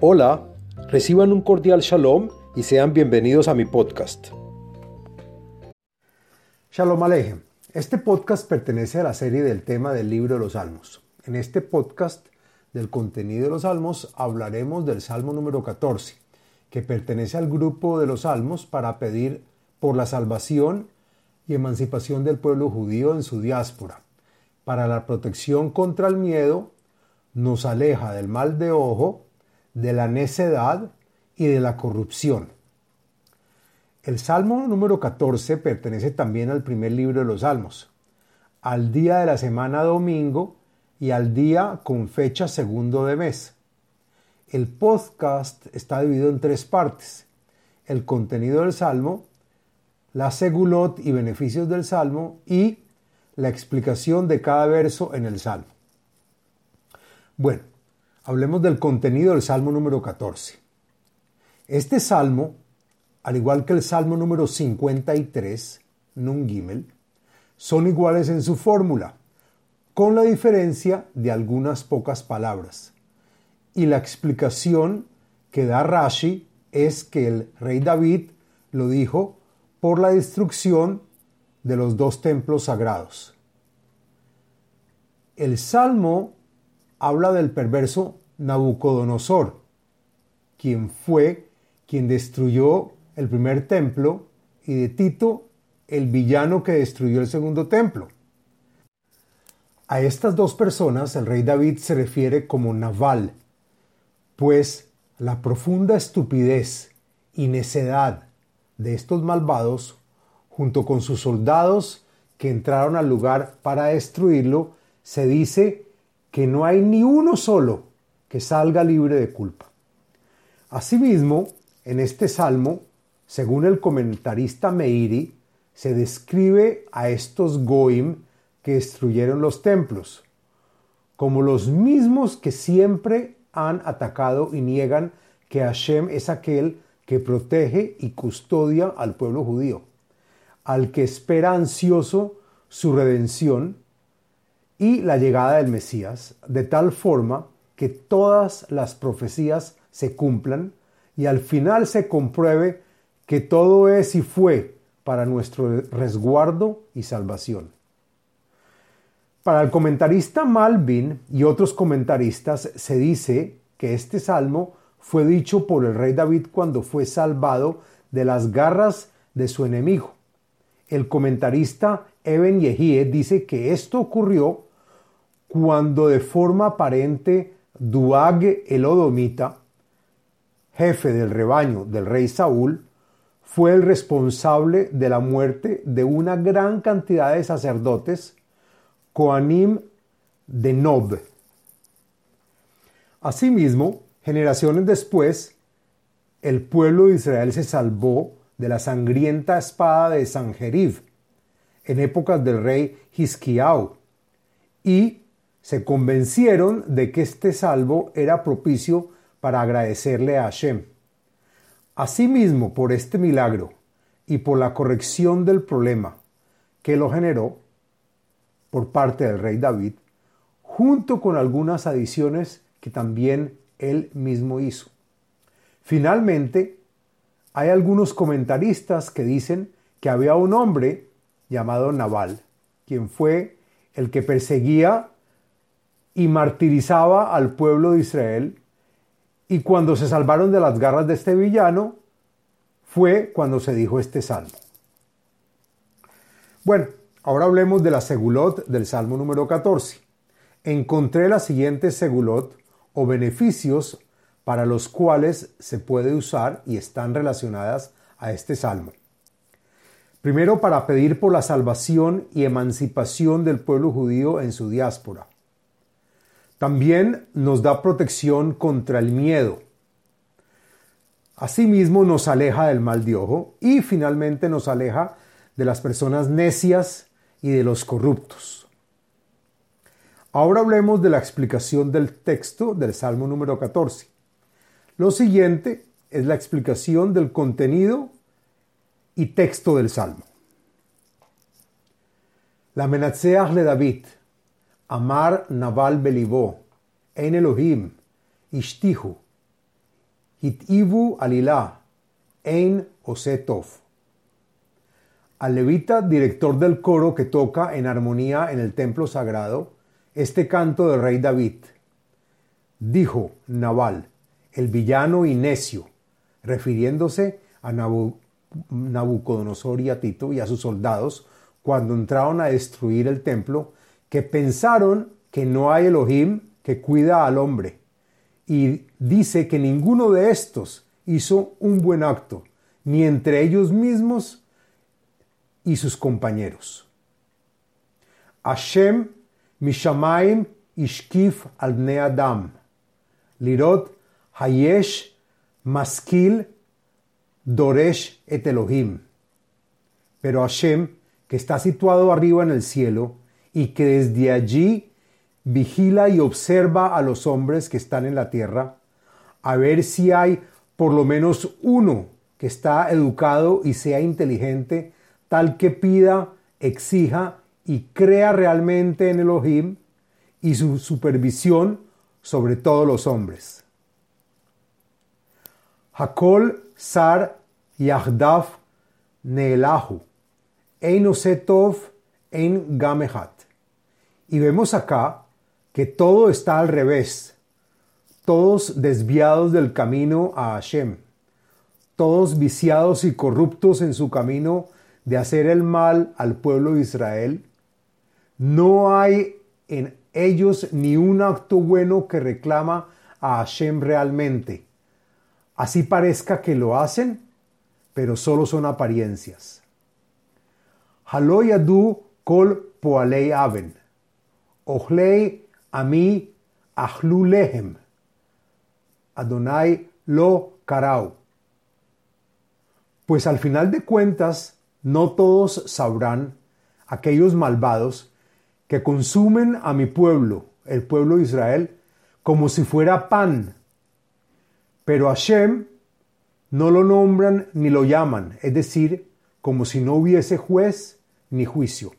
Hola, reciban un cordial shalom y sean bienvenidos a mi podcast. Shalom Alejem. Este podcast pertenece a la serie del tema del libro de los Salmos. En este podcast del contenido de los Salmos hablaremos del Salmo número 14, que pertenece al grupo de los Salmos para pedir por la salvación y emancipación del pueblo judío en su diáspora, para la protección contra el miedo, nos aleja del mal de ojo, de la necedad y de la corrupción. El Salmo número 14 pertenece también al primer libro de los Salmos, al día de la semana domingo y al día con fecha segundo de mes. El podcast está dividido en tres partes. El contenido del Salmo, la segulot y beneficios del Salmo y la explicación de cada verso en el Salmo. Bueno, hablemos del contenido del Salmo número 14. Este Salmo, al igual que el Salmo número 53, Nun Gimel, son iguales en su fórmula, con la diferencia de algunas pocas palabras. Y la explicación que da Rashi es que el rey David lo dijo por la destrucción de los dos templos sagrados. El Salmo habla del perverso Nabucodonosor, quien fue quien destruyó el primer templo, y de Tito, el villano que destruyó el segundo templo. A estas dos personas el rey David se refiere como Naval, pues la profunda estupidez y necedad de estos malvados, junto con sus soldados que entraron al lugar para destruirlo, se dice que no hay ni uno solo que salga libre de culpa. Asimismo, en este salmo, según el comentarista Meiri, se describe a estos Goim que destruyeron los templos, como los mismos que siempre han atacado y niegan que Hashem es aquel que protege y custodia al pueblo judío, al que espera ansioso su redención y la llegada del Mesías, de tal forma que todas las profecías se cumplan y al final se compruebe que todo es y fue para nuestro resguardo y salvación. Para el comentarista Malvin y otros comentaristas se dice que este salmo fue dicho por el rey David cuando fue salvado de las garras de su enemigo. El comentarista Eben Yehie dice que esto ocurrió cuando de forma aparente Duag el Odomita, jefe del rebaño del rey Saúl, fue el responsable de la muerte de una gran cantidad de sacerdotes, Coanim de Nob. Asimismo, generaciones después, el pueblo de Israel se salvó de la sangrienta espada de Sanjerib en épocas del rey Hisquiao y se convencieron de que este salvo era propicio para agradecerle a Hashem. Asimismo, por este milagro y por la corrección del problema que lo generó por parte del rey David, junto con algunas adiciones que también él mismo hizo. Finalmente, hay algunos comentaristas que dicen que había un hombre llamado Naval, quien fue el que perseguía y martirizaba al pueblo de Israel, y cuando se salvaron de las garras de este villano, fue cuando se dijo este salmo. Bueno, ahora hablemos de la segulot del salmo número 14. Encontré la siguiente segulot o beneficios para los cuales se puede usar y están relacionadas a este salmo. Primero, para pedir por la salvación y emancipación del pueblo judío en su diáspora. También nos da protección contra el miedo. Asimismo nos aleja del mal de ojo y finalmente nos aleja de las personas necias y de los corruptos. Ahora hablemos de la explicación del texto del Salmo número 14. Lo siguiente es la explicación del contenido y texto del Salmo. La Menatseach le David, Amar Naval Belibó, En Elohim, Ishtihu, Hitivu alilá, ein osetov. Al levita, director del coro que toca en armonía en el templo sagrado, este canto del rey David. Dijo Nabal, el villano y necio, refiriéndose a Nabucodonosor y a Tito y a sus soldados cuando entraron a destruir el templo, que pensaron que no hay Elohim que cuida al hombre. Y dice que ninguno de estos hizo un buen acto, ni entre ellos mismos y sus compañeros. Hashem Mishamaim Ishkif al Adam. Lirot Hayesh Maskil Doresh et Elohim. Pero Hashem, que está situado arriba en el cielo y que desde allí vigila y observa a los hombres que están en la tierra, a ver si hay por lo menos uno que está educado y sea inteligente, tal que pida, exija y crea realmente en Elohim y su supervisión sobre todos los hombres. Hakol Sar Yahdaf Neelahu, Ein Osetov Ein Gamehat. Y vemos acá que todo está al revés, todos desviados del camino a Hashem, todos viciados y corruptos en su camino de hacer el mal al pueblo de Israel. No hay en ellos ni un acto bueno que reclama a Hashem realmente. Así parezca que lo hacen, pero solo son apariencias. Haloyadu kol poalei aven. Ochlei ami achlu lehem. Adonai lo karau. Pues al final de cuentas, no todos sabrán, aquellos malvados, que consumen a mi pueblo, el pueblo de Israel, como si fuera pan. Pero Hashem no lo nombran ni lo llaman, es decir, como si no hubiese juez ni juicio.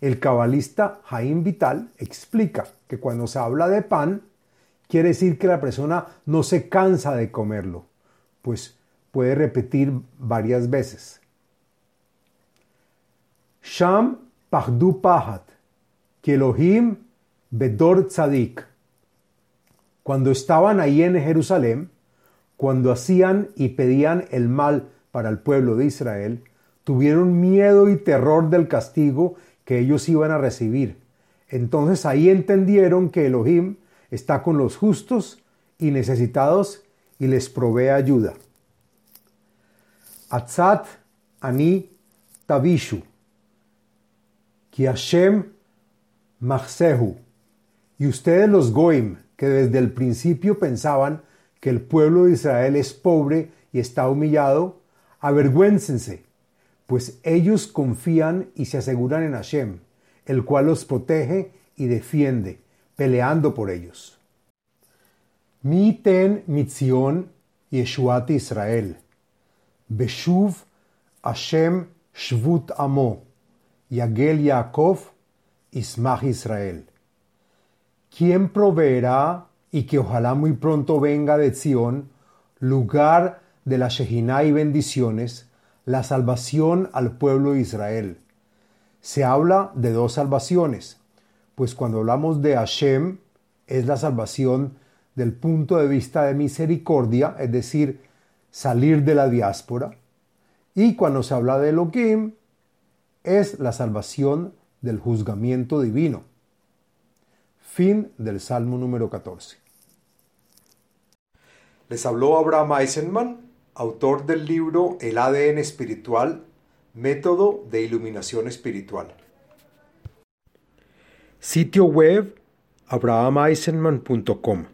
El cabalista Jaim Vital explica que cuando se habla de pan, quiere decir que la persona no se cansa de comerlo, pues puede repetir varias veces. Sham Pahdu Pahat, Elohim Bedor Tzadik. Cuando estaban ahí en Jerusalén, cuando hacían y pedían el mal para el pueblo de Israel, tuvieron miedo y terror del castigo que ellos iban a recibir. Entonces ahí entendieron que Elohim está con los justos y necesitados y les provee ayuda. Atzat ani tavishu. Ki Hashem y ustedes los Goim, que desde el principio pensaban que el pueblo de Israel es pobre y está humillado, avergüéncense, pues ellos confían y se aseguran en Hashem, el cual los protege y defiende, peleando por ellos. Mi ten mitzion Yeshuat Israel. Beshuv Hashem Shvut Amo. Yagel Yaakov Ismach Israel. ¿Quién proveerá y que ojalá muy pronto venga de Sión, lugar de la Shejinah y bendiciones, la salvación al pueblo de Israel? Se habla de dos salvaciones, pues cuando hablamos de Hashem es la salvación del punto de vista de misericordia, es decir, salir de la diáspora, y cuando se habla de Elohim es la salvación del juzgamiento divino. Fin del Salmo número 14. Les habló Abraham Eisenman, autor del libro El ADN espiritual, método de iluminación espiritual. Sitio web abrahameisenman.com